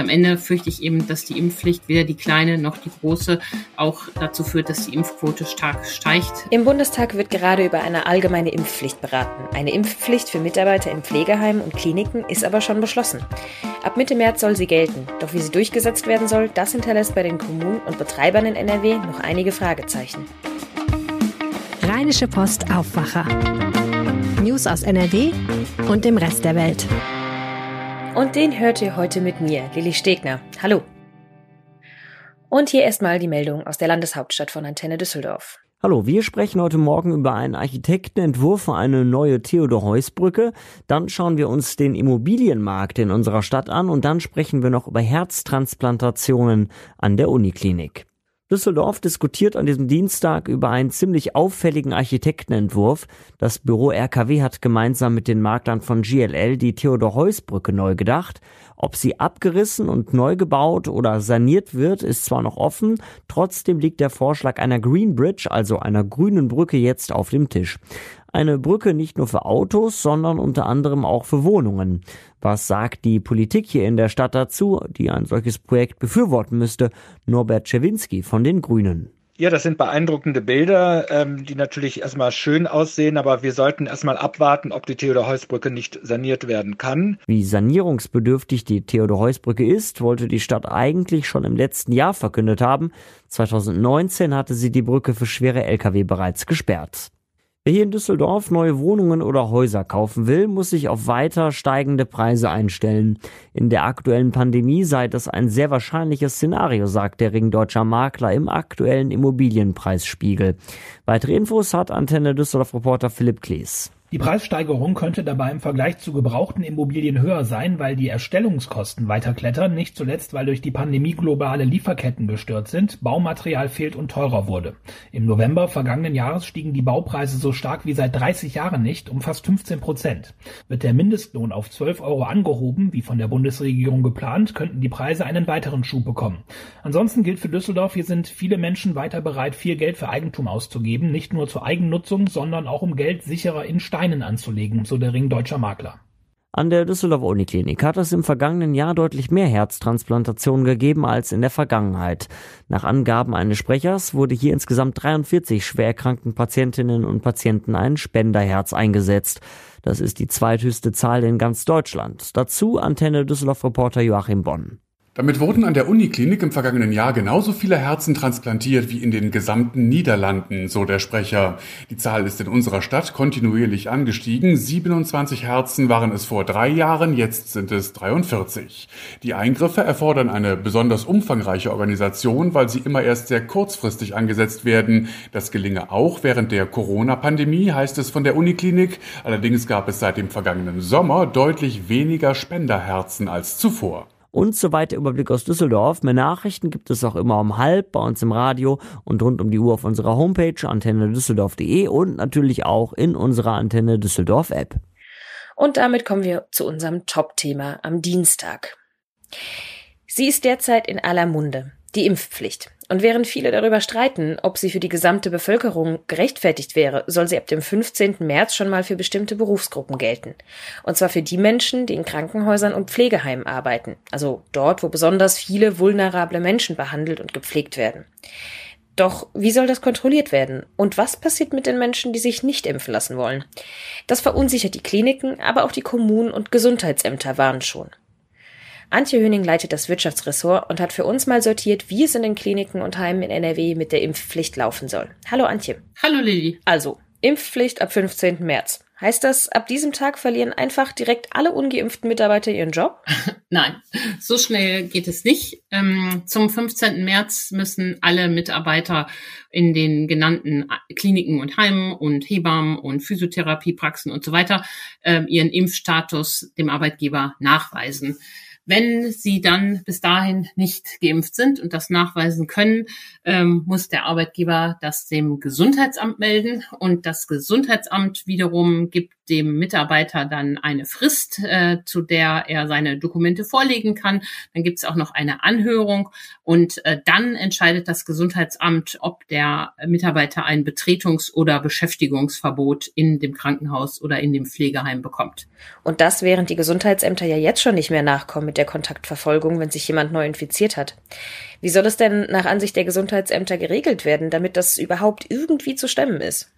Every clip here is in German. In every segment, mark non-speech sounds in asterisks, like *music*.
Und am Ende fürchte ich eben, dass die Impfpflicht weder die kleine noch die große auch dazu führt, dass die Impfquote stark steigt. Im Bundestag wird gerade über eine allgemeine Impfpflicht beraten. Eine Impfpflicht für Mitarbeiter in Pflegeheimen und Kliniken ist aber schon beschlossen. Ab Mitte März soll sie gelten. Doch wie sie durchgesetzt werden soll, das hinterlässt bei den Kommunen und Betreibern in NRW noch einige Fragezeichen. Rheinische Post Aufwacher. News aus NRW und dem Rest der Welt. Und den hört ihr heute mit mir, Lilly Stegner. Hallo. Und hier erstmal die Meldung aus der Landeshauptstadt von Antenne Düsseldorf. Hallo, wir sprechen heute Morgen über einen Architektenentwurf für eine neue Theodor-Heuss-Brücke. Dann schauen wir uns den Immobilienmarkt in unserer Stadt an und dann sprechen wir noch über Herztransplantationen an der Uniklinik. Düsseldorf diskutiert an diesem Dienstag über einen ziemlich auffälligen Architektenentwurf. Das Büro RKW hat gemeinsam mit den Maklern von GLL die Theodor-Heuss-Brücke neu gedacht. Ob sie abgerissen und neu gebaut oder saniert wird, ist zwar noch offen, trotzdem liegt der Vorschlag einer Green Bridge, also einer grünen Brücke, jetzt auf dem Tisch. Eine Brücke nicht nur für Autos, sondern unter anderem auch für Wohnungen. Was sagt die Politik hier in der Stadt dazu, die ein solches Projekt befürworten müsste? Norbert Czewinski von den Grünen. Ja, das sind beeindruckende Bilder, ähm, die natürlich erstmal schön aussehen, aber wir sollten erstmal abwarten, ob die Theodor-Heuss-Brücke nicht saniert werden kann. Wie sanierungsbedürftig die Theodor-Heuss-Brücke ist, wollte die Stadt eigentlich schon im letzten Jahr verkündet haben. 2019 hatte sie die Brücke für schwere Lkw bereits gesperrt. Wer hier in Düsseldorf neue Wohnungen oder Häuser kaufen will, muss sich auf weiter steigende Preise einstellen. In der aktuellen Pandemie sei das ein sehr wahrscheinliches Szenario, sagt der Ring Deutscher Makler im aktuellen Immobilienpreisspiegel. Weitere Infos hat Antenne Düsseldorf Reporter Philipp Klees. Die Preissteigerung könnte dabei im Vergleich zu gebrauchten Immobilien höher sein, weil die Erstellungskosten weiter klettern, nicht zuletzt, weil durch die Pandemie globale Lieferketten gestört sind, Baumaterial fehlt und teurer wurde. Im November vergangenen Jahres stiegen die Baupreise so stark wie seit 30 Jahren nicht, um fast 15 Prozent. Wird der Mindestlohn auf 12 Euro angehoben, wie von der Bundesregierung geplant, könnten die Preise einen weiteren Schub bekommen. Ansonsten gilt für Düsseldorf, hier sind viele Menschen weiter bereit, viel Geld für Eigentum auszugeben, nicht nur zur Eigennutzung, sondern auch um Geld sicherer in Steinen anzulegen, so der Ring deutscher Makler. An der Düsseldorfer Uniklinik hat es im vergangenen Jahr deutlich mehr Herztransplantationen gegeben als in der Vergangenheit. Nach Angaben eines Sprechers wurde hier insgesamt 43 schwerkranken Patientinnen und Patienten ein Spenderherz eingesetzt. Das ist die zweithöchste Zahl in ganz Deutschland. Dazu Antenne Düsseldorf Reporter Joachim Bonn. Damit wurden an der Uniklinik im vergangenen Jahr genauso viele Herzen transplantiert wie in den gesamten Niederlanden, so der Sprecher. Die Zahl ist in unserer Stadt kontinuierlich angestiegen. 27 Herzen waren es vor drei Jahren, jetzt sind es 43. Die Eingriffe erfordern eine besonders umfangreiche Organisation, weil sie immer erst sehr kurzfristig angesetzt werden. Das gelinge auch während der Corona-Pandemie, heißt es von der Uniklinik. Allerdings gab es seit dem vergangenen Sommer deutlich weniger Spenderherzen als zuvor. Und soweit der Überblick aus Düsseldorf. Mehr Nachrichten gibt es auch immer um halb bei uns im Radio und rund um die Uhr auf unserer Homepage antennedüsseldorf.de und natürlich auch in unserer Antenne Düsseldorf App. Und damit kommen wir zu unserem Top-Thema am Dienstag. Sie ist derzeit in aller Munde. Die Impfpflicht. Und während viele darüber streiten, ob sie für die gesamte Bevölkerung gerechtfertigt wäre, soll sie ab dem 15. März schon mal für bestimmte Berufsgruppen gelten. Und zwar für die Menschen, die in Krankenhäusern und Pflegeheimen arbeiten, also dort, wo besonders viele vulnerable Menschen behandelt und gepflegt werden. Doch wie soll das kontrolliert werden? Und was passiert mit den Menschen, die sich nicht impfen lassen wollen? Das verunsichert die Kliniken, aber auch die Kommunen und Gesundheitsämter warnen schon. Antje Höning leitet das Wirtschaftsressort und hat für uns mal sortiert, wie es in den Kliniken und Heimen in NRW mit der Impfpflicht laufen soll. Hallo Antje. Hallo Lilly. Also, Impfpflicht ab 15. März. Heißt das, ab diesem Tag verlieren einfach direkt alle ungeimpften Mitarbeiter ihren Job? *laughs* Nein, so schnell geht es nicht. Ähm, zum 15. März müssen alle Mitarbeiter in den genannten Kliniken und Heimen und Hebammen und Physiotherapiepraxen und so weiter ähm, ihren Impfstatus dem Arbeitgeber nachweisen. Wenn sie dann bis dahin nicht geimpft sind und das nachweisen können, ähm, muss der Arbeitgeber das dem Gesundheitsamt melden und das Gesundheitsamt wiederum gibt dem Mitarbeiter dann eine Frist, äh, zu der er seine Dokumente vorlegen kann. Dann gibt es auch noch eine Anhörung und äh, dann entscheidet das Gesundheitsamt, ob der Mitarbeiter ein Betretungs- oder Beschäftigungsverbot in dem Krankenhaus oder in dem Pflegeheim bekommt. Und das, während die Gesundheitsämter ja jetzt schon nicht mehr nachkommen mit der Kontaktverfolgung, wenn sich jemand neu infiziert hat. Wie soll es denn nach Ansicht der Gesundheitsämter geregelt werden, damit das überhaupt irgendwie zu stemmen ist?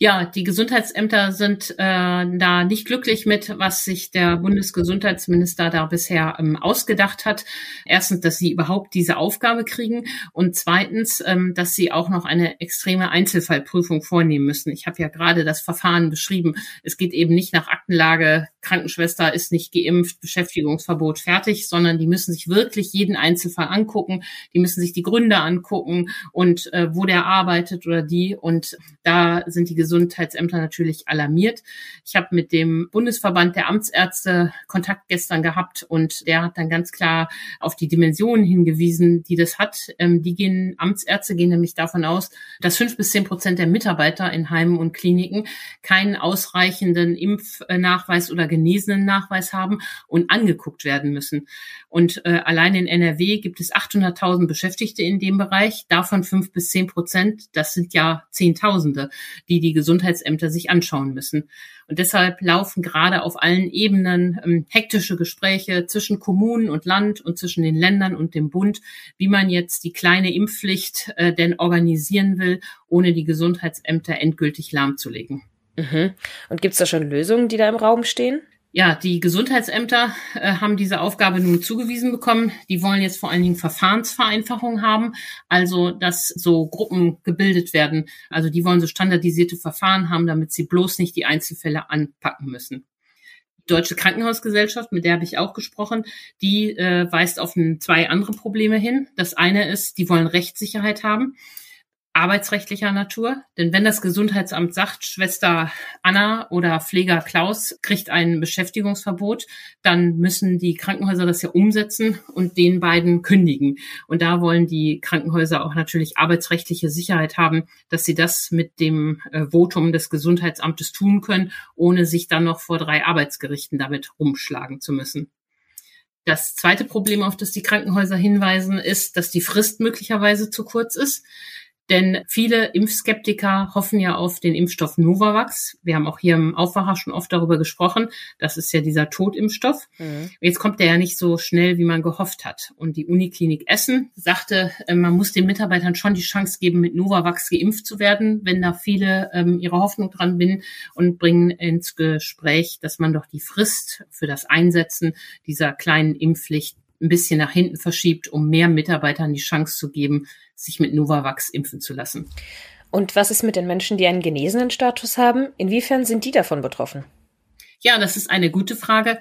ja, die Gesundheitsämter sind äh, da nicht glücklich mit, was sich der Bundesgesundheitsminister da bisher ähm, ausgedacht hat. Erstens, dass sie überhaupt diese Aufgabe kriegen und zweitens, ähm, dass sie auch noch eine extreme Einzelfallprüfung vornehmen müssen. Ich habe ja gerade das Verfahren beschrieben. Es geht eben nicht nach Aktenlage, Krankenschwester ist nicht geimpft, Beschäftigungsverbot fertig, sondern die müssen sich wirklich jeden Einzelfall angucken. Die müssen sich die Gründe angucken und äh, wo der arbeitet oder die. Und da sind die Gesundheitsämter natürlich alarmiert. Ich habe mit dem Bundesverband der Amtsärzte Kontakt gestern gehabt und der hat dann ganz klar auf die Dimensionen hingewiesen, die das hat. Ähm, die gehen, Amtsärzte gehen nämlich davon aus, dass fünf bis zehn Prozent der Mitarbeiter in Heimen und Kliniken keinen ausreichenden Impfnachweis oder genesenen Nachweis haben und angeguckt werden müssen. Und äh, allein in NRW gibt es 800.000 Beschäftigte in dem Bereich, davon fünf bis zehn Prozent, das sind ja Zehntausende, die die Gesundheitsämter sich anschauen müssen. Und deshalb laufen gerade auf allen Ebenen ähm, hektische Gespräche zwischen Kommunen und Land und zwischen den Ländern und dem Bund, wie man jetzt die kleine Impfpflicht äh, denn organisieren will, ohne die Gesundheitsämter endgültig lahmzulegen. Mhm. Und gibt es da schon Lösungen, die da im Raum stehen? Ja, die Gesundheitsämter äh, haben diese Aufgabe nun zugewiesen bekommen. Die wollen jetzt vor allen Dingen Verfahrensvereinfachung haben, also dass so Gruppen gebildet werden. Also die wollen so standardisierte Verfahren haben, damit sie bloß nicht die Einzelfälle anpacken müssen. Die Deutsche Krankenhausgesellschaft, mit der habe ich auch gesprochen, die äh, weist auf ein, zwei andere Probleme hin. Das eine ist, die wollen Rechtssicherheit haben arbeitsrechtlicher Natur. Denn wenn das Gesundheitsamt sagt, Schwester Anna oder Pfleger Klaus kriegt ein Beschäftigungsverbot, dann müssen die Krankenhäuser das ja umsetzen und den beiden kündigen. Und da wollen die Krankenhäuser auch natürlich arbeitsrechtliche Sicherheit haben, dass sie das mit dem äh, Votum des Gesundheitsamtes tun können, ohne sich dann noch vor drei Arbeitsgerichten damit rumschlagen zu müssen. Das zweite Problem, auf das die Krankenhäuser hinweisen, ist, dass die Frist möglicherweise zu kurz ist. Denn viele Impfskeptiker hoffen ja auf den Impfstoff Novavax. Wir haben auch hier im Aufwacher schon oft darüber gesprochen. Das ist ja dieser Totimpfstoff. Mhm. Jetzt kommt der ja nicht so schnell, wie man gehofft hat. Und die Uniklinik Essen sagte, äh, man muss den Mitarbeitern schon die Chance geben, mit Novavax geimpft zu werden, wenn da viele ähm, ihre Hoffnung dran binden und bringen ins Gespräch, dass man doch die Frist für das Einsetzen dieser kleinen Impfpflicht ein bisschen nach hinten verschiebt, um mehr Mitarbeitern die Chance zu geben, sich mit Novavax impfen zu lassen. Und was ist mit den Menschen, die einen genesenen Status haben? Inwiefern sind die davon betroffen? Ja, das ist eine gute Frage.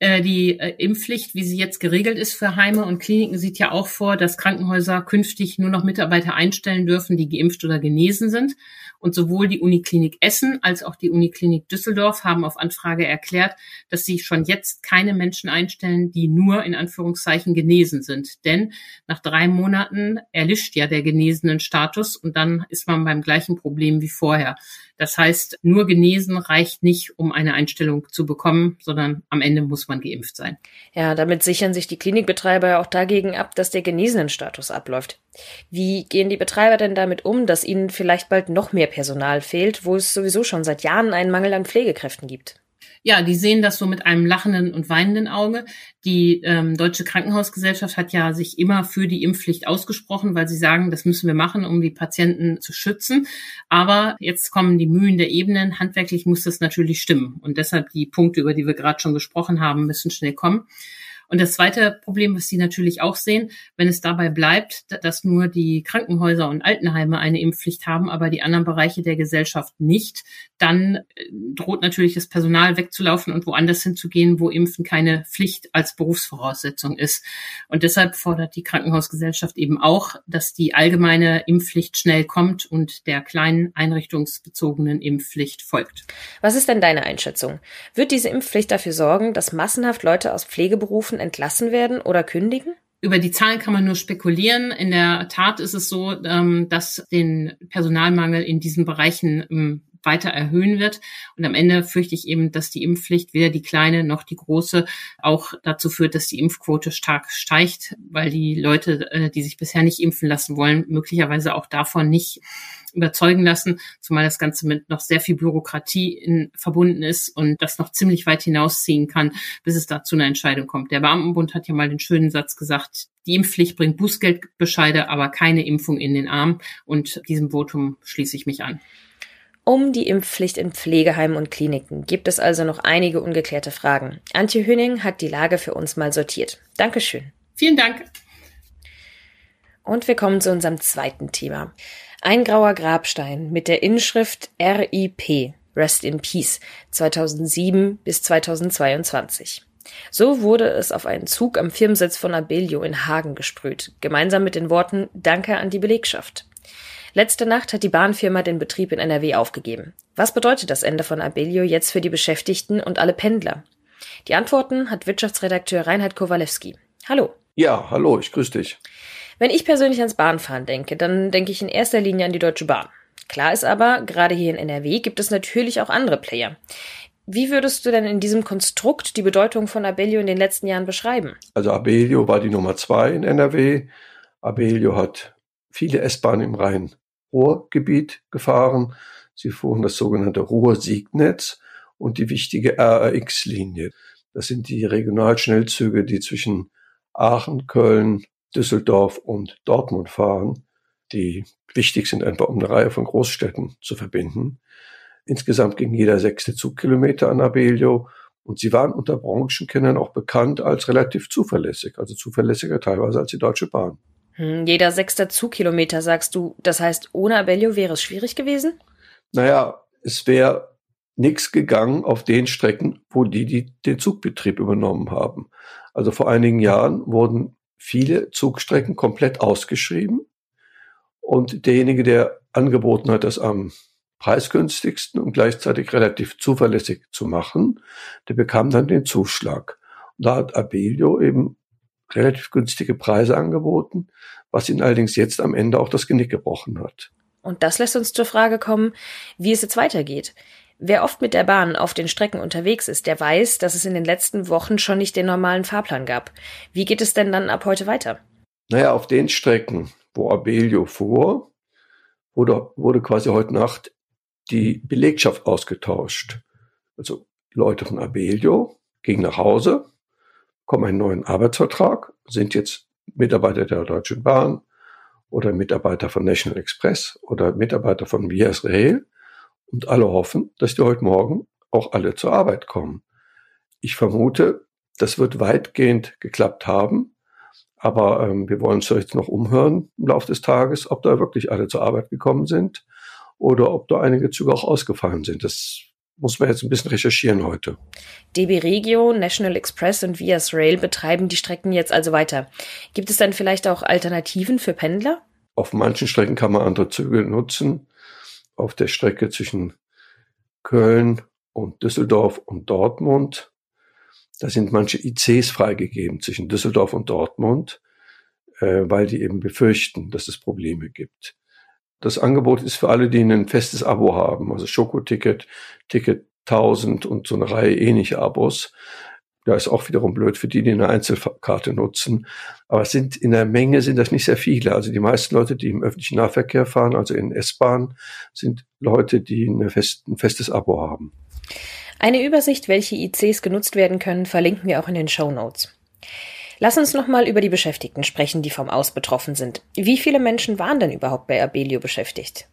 Äh, die äh, Impfpflicht, wie sie jetzt geregelt ist für Heime und Kliniken, sieht ja auch vor, dass Krankenhäuser künftig nur noch Mitarbeiter einstellen dürfen, die geimpft oder genesen sind. Und sowohl die Uniklinik Essen als auch die Uniklinik Düsseldorf haben auf Anfrage erklärt, dass sie schon jetzt keine Menschen einstellen, die nur in Anführungszeichen genesen sind. Denn nach drei Monaten erlischt ja der genesenen Status und dann ist man beim gleichen Problem wie vorher. Das heißt, nur genesen reicht nicht, um eine Einstellung zu bekommen, sondern am Ende muss man geimpft sein. Ja, damit sichern sich die Klinikbetreiber ja auch dagegen ab, dass der genesenen Status abläuft. Wie gehen die Betreiber denn damit um, dass ihnen vielleicht bald noch mehr Personal fehlt, wo es sowieso schon seit Jahren einen Mangel an Pflegekräften gibt? Ja, die sehen das so mit einem lachenden und weinenden Auge. Die ähm, Deutsche Krankenhausgesellschaft hat ja sich immer für die Impfpflicht ausgesprochen, weil sie sagen, das müssen wir machen, um die Patienten zu schützen. Aber jetzt kommen die Mühen der Ebenen. Handwerklich muss das natürlich stimmen. Und deshalb die Punkte, über die wir gerade schon gesprochen haben, müssen schnell kommen. Und das zweite Problem, was Sie natürlich auch sehen, wenn es dabei bleibt, dass nur die Krankenhäuser und Altenheime eine Impfpflicht haben, aber die anderen Bereiche der Gesellschaft nicht, dann äh, droht natürlich das Personal wegzulaufen und woanders hinzugehen, wo Impfen keine Pflicht als Berufsvoraussetzung ist. Und deshalb fordert die Krankenhausgesellschaft eben auch, dass die allgemeine Impfpflicht schnell kommt und der kleinen einrichtungsbezogenen Impfpflicht folgt. Was ist denn deine Einschätzung? Wird diese Impfpflicht dafür sorgen, dass massenhaft Leute aus Pflegeberufen entlassen werden oder kündigen? Über die Zahlen kann man nur spekulieren. In der Tat ist es so, ähm, dass den Personalmangel in diesen Bereichen ähm, weiter erhöhen wird. Und am Ende fürchte ich eben, dass die Impfpflicht weder die kleine noch die große auch dazu führt, dass die Impfquote stark steigt, weil die Leute, äh, die sich bisher nicht impfen lassen wollen, möglicherweise auch davon nicht überzeugen lassen, zumal das Ganze mit noch sehr viel Bürokratie in, verbunden ist und das noch ziemlich weit hinausziehen kann, bis es da zu einer Entscheidung kommt. Der Beamtenbund hat ja mal den schönen Satz gesagt, die Impfpflicht bringt Bußgeldbescheide, aber keine Impfung in den Arm. Und diesem Votum schließe ich mich an. Um die Impfpflicht in Pflegeheimen und Kliniken gibt es also noch einige ungeklärte Fragen. Antje Hünning hat die Lage für uns mal sortiert. Dankeschön. Vielen Dank. Und wir kommen zu unserem zweiten Thema. Ein grauer Grabstein mit der Inschrift RIP, Rest in Peace, 2007 bis 2022. So wurde es auf einen Zug am Firmensitz von Abellio in Hagen gesprüht, gemeinsam mit den Worten Danke an die Belegschaft. Letzte Nacht hat die Bahnfirma den Betrieb in NRW aufgegeben. Was bedeutet das Ende von Abellio jetzt für die Beschäftigten und alle Pendler? Die Antworten hat Wirtschaftsredakteur Reinhard Kowalewski. Hallo. Ja, hallo, ich grüße dich. Wenn ich persönlich ans Bahnfahren denke, dann denke ich in erster Linie an die Deutsche Bahn. Klar ist aber, gerade hier in NRW gibt es natürlich auch andere Player. Wie würdest du denn in diesem Konstrukt die Bedeutung von Abellio in den letzten Jahren beschreiben? Also Abellio war die Nummer zwei in NRW. Abellio hat viele S-Bahnen im Rhein-Ruhr-Gebiet gefahren. Sie fuhren das sogenannte Ruhr-Siegnetz und die wichtige RRX-Linie. Das sind die Regionalschnellzüge, die zwischen Aachen, Köln, Düsseldorf und Dortmund fahren, die wichtig sind, einfach um eine Reihe von Großstädten zu verbinden. Insgesamt ging jeder sechste Zugkilometer an Abellio und sie waren unter Branchenkennern auch bekannt als relativ zuverlässig, also zuverlässiger teilweise als die Deutsche Bahn. Hm, jeder sechste Zugkilometer, sagst du. Das heißt, ohne Abellio wäre es schwierig gewesen? Naja, es wäre nichts gegangen auf den Strecken, wo die, die den Zugbetrieb übernommen haben. Also vor einigen Jahren wurden viele Zugstrecken komplett ausgeschrieben. Und derjenige, der angeboten hat, das am preisgünstigsten und gleichzeitig relativ zuverlässig zu machen, der bekam dann den Zuschlag. Und da hat Abelio eben relativ günstige Preise angeboten, was ihn allerdings jetzt am Ende auch das Genick gebrochen hat. Und das lässt uns zur Frage kommen, wie es jetzt weitergeht. Wer oft mit der Bahn auf den Strecken unterwegs ist, der weiß, dass es in den letzten Wochen schon nicht den normalen Fahrplan gab. Wie geht es denn dann ab heute weiter? Naja, auf den Strecken, wo Abelio fuhr, wurde, wurde quasi heute Nacht die Belegschaft ausgetauscht. Also Leute von Abelio gingen nach Hause, kommen einen neuen Arbeitsvertrag, sind jetzt Mitarbeiter der Deutschen Bahn oder Mitarbeiter von National Express oder Mitarbeiter von Vias Rail und alle hoffen, dass die heute Morgen auch alle zur Arbeit kommen. Ich vermute, das wird weitgehend geklappt haben, aber ähm, wir wollen uns jetzt noch umhören im Laufe des Tages, ob da wirklich alle zur Arbeit gekommen sind oder ob da einige Züge auch ausgefallen sind. Das muss man jetzt ein bisschen recherchieren heute. DB Regio, National Express und Vias Rail betreiben die Strecken jetzt also weiter. Gibt es dann vielleicht auch Alternativen für Pendler? Auf manchen Strecken kann man andere Züge nutzen auf der Strecke zwischen Köln und Düsseldorf und Dortmund. Da sind manche ICs freigegeben zwischen Düsseldorf und Dortmund, äh, weil die eben befürchten, dass es Probleme gibt. Das Angebot ist für alle, die ein festes Abo haben, also Schokoticket, Ticket 1000 und so eine Reihe ähnliche Abos. Da ist auch wiederum blöd für die, die eine Einzelkarte nutzen. Aber es sind in der Menge sind das nicht sehr viele. Also die meisten Leute, die im öffentlichen Nahverkehr fahren, also in S-Bahn, sind Leute, die fest, ein festes Abo haben. Eine Übersicht, welche ICs genutzt werden können, verlinken wir auch in den Show Notes. Lass uns nochmal über die Beschäftigten sprechen, die vom Aus betroffen sind. Wie viele Menschen waren denn überhaupt bei Abelio beschäftigt?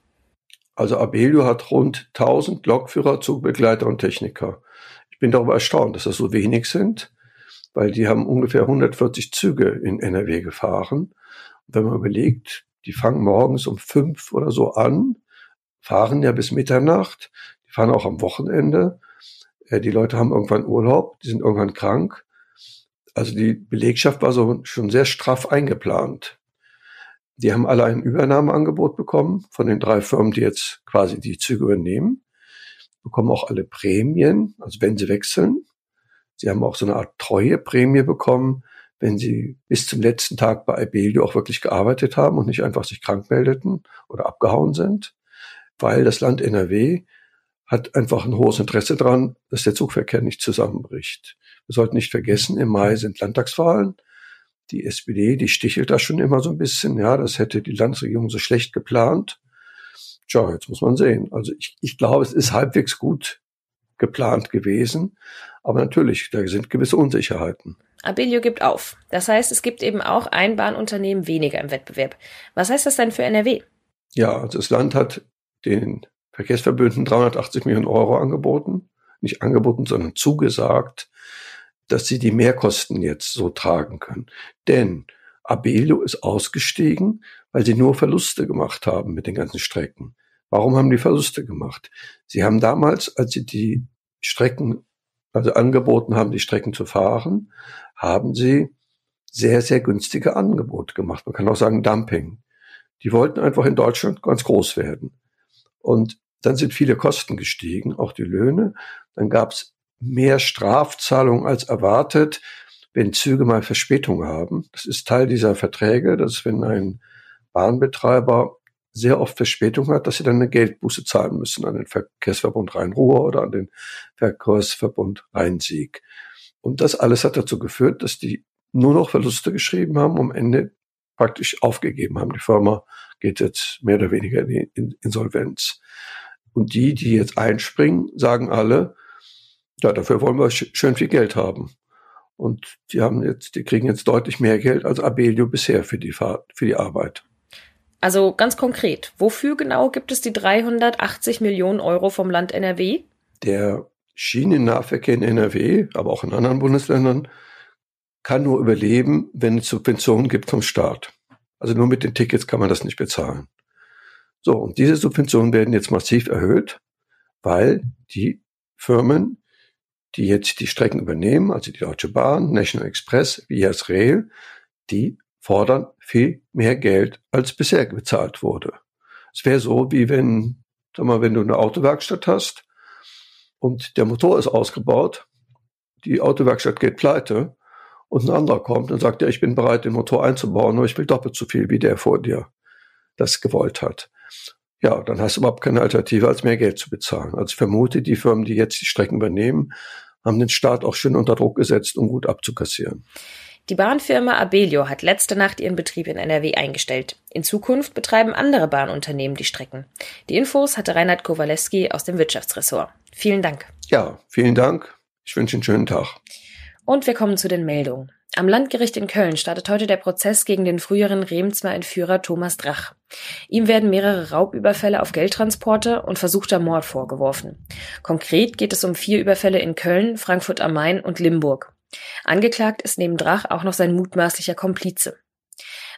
Also Abelio hat rund 1000 Lokführer, Zugbegleiter und Techniker bin darüber erstaunt, dass das so wenig sind, weil die haben ungefähr 140 Züge in NRW gefahren. Und wenn man überlegt, die fangen morgens um fünf oder so an, fahren ja bis Mitternacht, die fahren auch am Wochenende. Äh, die Leute haben irgendwann Urlaub, die sind irgendwann krank. Also die Belegschaft war so schon sehr straff eingeplant. Die haben alle ein Übernahmeangebot bekommen von den drei Firmen, die jetzt quasi die Züge übernehmen bekommen auch alle Prämien, also wenn sie wechseln. Sie haben auch so eine Art Treueprämie bekommen, wenn sie bis zum letzten Tag bei Ibelio auch wirklich gearbeitet haben und nicht einfach sich krank meldeten oder abgehauen sind, weil das Land NRW hat einfach ein hohes Interesse daran, dass der Zugverkehr nicht zusammenbricht. Wir sollten nicht vergessen, im Mai sind Landtagswahlen. Die SPD, die stichelt da schon immer so ein bisschen. Ja, das hätte die Landesregierung so schlecht geplant. Tja, jetzt muss man sehen. Also ich, ich glaube, es ist halbwegs gut geplant gewesen. Aber natürlich, da sind gewisse Unsicherheiten. Abellio gibt auf. Das heißt, es gibt eben auch ein Bahnunternehmen weniger im Wettbewerb. Was heißt das denn für NRW? Ja, also das Land hat den Verkehrsverbünden 380 Millionen Euro angeboten. Nicht angeboten, sondern zugesagt, dass sie die Mehrkosten jetzt so tragen können. Denn Abellio ist ausgestiegen, weil sie nur Verluste gemacht haben mit den ganzen Strecken. Warum haben die Verluste gemacht? Sie haben damals, als sie die Strecken, also angeboten haben, die Strecken zu fahren, haben sie sehr, sehr günstige Angebote gemacht. Man kann auch sagen Dumping. Die wollten einfach in Deutschland ganz groß werden. Und dann sind viele Kosten gestiegen, auch die Löhne. Dann gab es mehr Strafzahlungen als erwartet, wenn Züge mal Verspätung haben. Das ist Teil dieser Verträge, dass wenn ein Bahnbetreiber sehr oft Verspätung hat, dass sie dann eine Geldbuße zahlen müssen an den Verkehrsverbund Rhein-Ruhr oder an den Verkehrsverbund Rhein-Sieg. Und das alles hat dazu geführt, dass die nur noch Verluste geschrieben haben, am Ende praktisch aufgegeben haben. Die Firma geht jetzt mehr oder weniger in die Insolvenz. Und die, die jetzt einspringen, sagen alle, ja, dafür wollen wir schön viel Geld haben. Und die haben jetzt, die kriegen jetzt deutlich mehr Geld als Abelio bisher für die Fahrt, für die Arbeit. Also ganz konkret, wofür genau gibt es die 380 Millionen Euro vom Land NRW? Der Schienennahverkehr in NRW, aber auch in anderen Bundesländern, kann nur überleben, wenn es Subventionen gibt vom Staat. Also nur mit den Tickets kann man das nicht bezahlen. So, und diese Subventionen werden jetzt massiv erhöht, weil die Firmen, die jetzt die Strecken übernehmen, also die Deutsche Bahn, National Express, Vias Rail, die fordern viel mehr Geld, als bisher bezahlt wurde. Es wäre so, wie wenn, sag mal, wenn du eine Autowerkstatt hast und der Motor ist ausgebaut, die Autowerkstatt geht pleite und ein anderer kommt und sagt, ja, ich bin bereit, den Motor einzubauen, nur ich will doppelt so viel, wie der vor dir das gewollt hat. Ja, dann hast du überhaupt keine Alternative, als mehr Geld zu bezahlen. Also ich vermute, die Firmen, die jetzt die Strecken übernehmen, haben den Staat auch schön unter Druck gesetzt, um gut abzukassieren. Die Bahnfirma Abellio hat letzte Nacht ihren Betrieb in NRW eingestellt. In Zukunft betreiben andere Bahnunternehmen die Strecken. Die Infos hatte Reinhard Kowalewski aus dem Wirtschaftsressort. Vielen Dank. Ja, vielen Dank. Ich wünsche einen schönen Tag. Und wir kommen zu den Meldungen. Am Landgericht in Köln startet heute der Prozess gegen den früheren Remsmer Entführer Thomas Drach. Ihm werden mehrere Raubüberfälle auf Geldtransporte und versuchter Mord vorgeworfen. Konkret geht es um vier Überfälle in Köln, Frankfurt am Main und Limburg. Angeklagt ist neben Drach auch noch sein mutmaßlicher Komplize.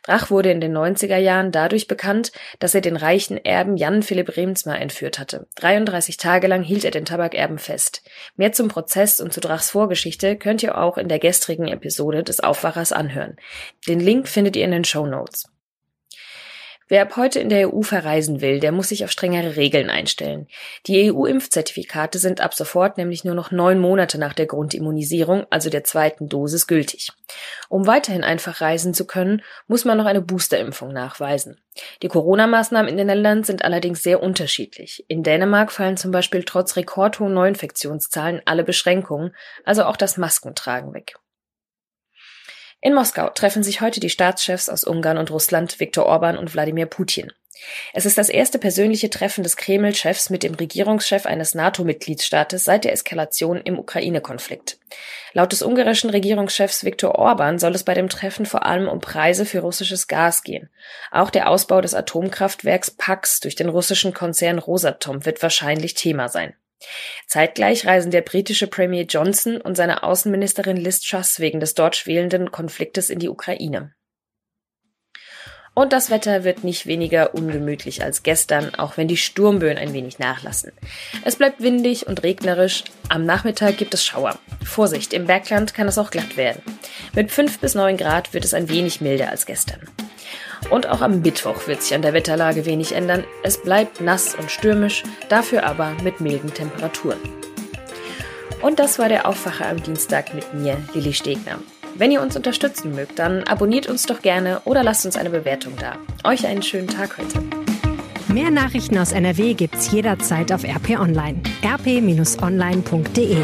Drach wurde in den 90er Jahren dadurch bekannt, dass er den reichen Erben Jan Philipp Remsmar entführt hatte. 33 Tage lang hielt er den Tabakerben fest. Mehr zum Prozess und zu Drachs Vorgeschichte könnt ihr auch in der gestrigen Episode des Aufwachers anhören. Den Link findet ihr in den Show Notes. Wer ab heute in der EU verreisen will, der muss sich auf strengere Regeln einstellen. Die EU-Impfzertifikate sind ab sofort nämlich nur noch neun Monate nach der Grundimmunisierung, also der zweiten Dosis, gültig. Um weiterhin einfach reisen zu können, muss man noch eine Boosterimpfung nachweisen. Die Corona-Maßnahmen in den Ländern sind allerdings sehr unterschiedlich. In Dänemark fallen zum Beispiel trotz rekordhohen Neuinfektionszahlen alle Beschränkungen, also auch das Maskentragen weg. In Moskau treffen sich heute die Staatschefs aus Ungarn und Russland, Viktor Orban und Wladimir Putin. Es ist das erste persönliche Treffen des Kreml-Chefs mit dem Regierungschef eines NATO-Mitgliedsstaates seit der Eskalation im Ukraine-Konflikt. Laut des ungarischen Regierungschefs Viktor Orban soll es bei dem Treffen vor allem um Preise für russisches Gas gehen. Auch der Ausbau des Atomkraftwerks Pax durch den russischen Konzern Rosatom wird wahrscheinlich Thema sein. Zeitgleich reisen der britische Premier Johnson und seine Außenministerin Liz Truss wegen des dort schwelenden Konfliktes in die Ukraine. Und das Wetter wird nicht weniger ungemütlich als gestern, auch wenn die Sturmböen ein wenig nachlassen. Es bleibt windig und regnerisch. Am Nachmittag gibt es Schauer. Vorsicht, im Bergland kann es auch glatt werden. Mit 5 bis 9 Grad wird es ein wenig milder als gestern. Und auch am Mittwoch wird sich an der Wetterlage wenig ändern. Es bleibt nass und stürmisch, dafür aber mit milden Temperaturen. Und das war der Aufwacher am Dienstag mit mir, Lilly Stegner. Wenn ihr uns unterstützen mögt, dann abonniert uns doch gerne oder lasst uns eine Bewertung da. Euch einen schönen Tag heute. Mehr Nachrichten aus NRW gibt's jederzeit auf RP Online. rp-online.de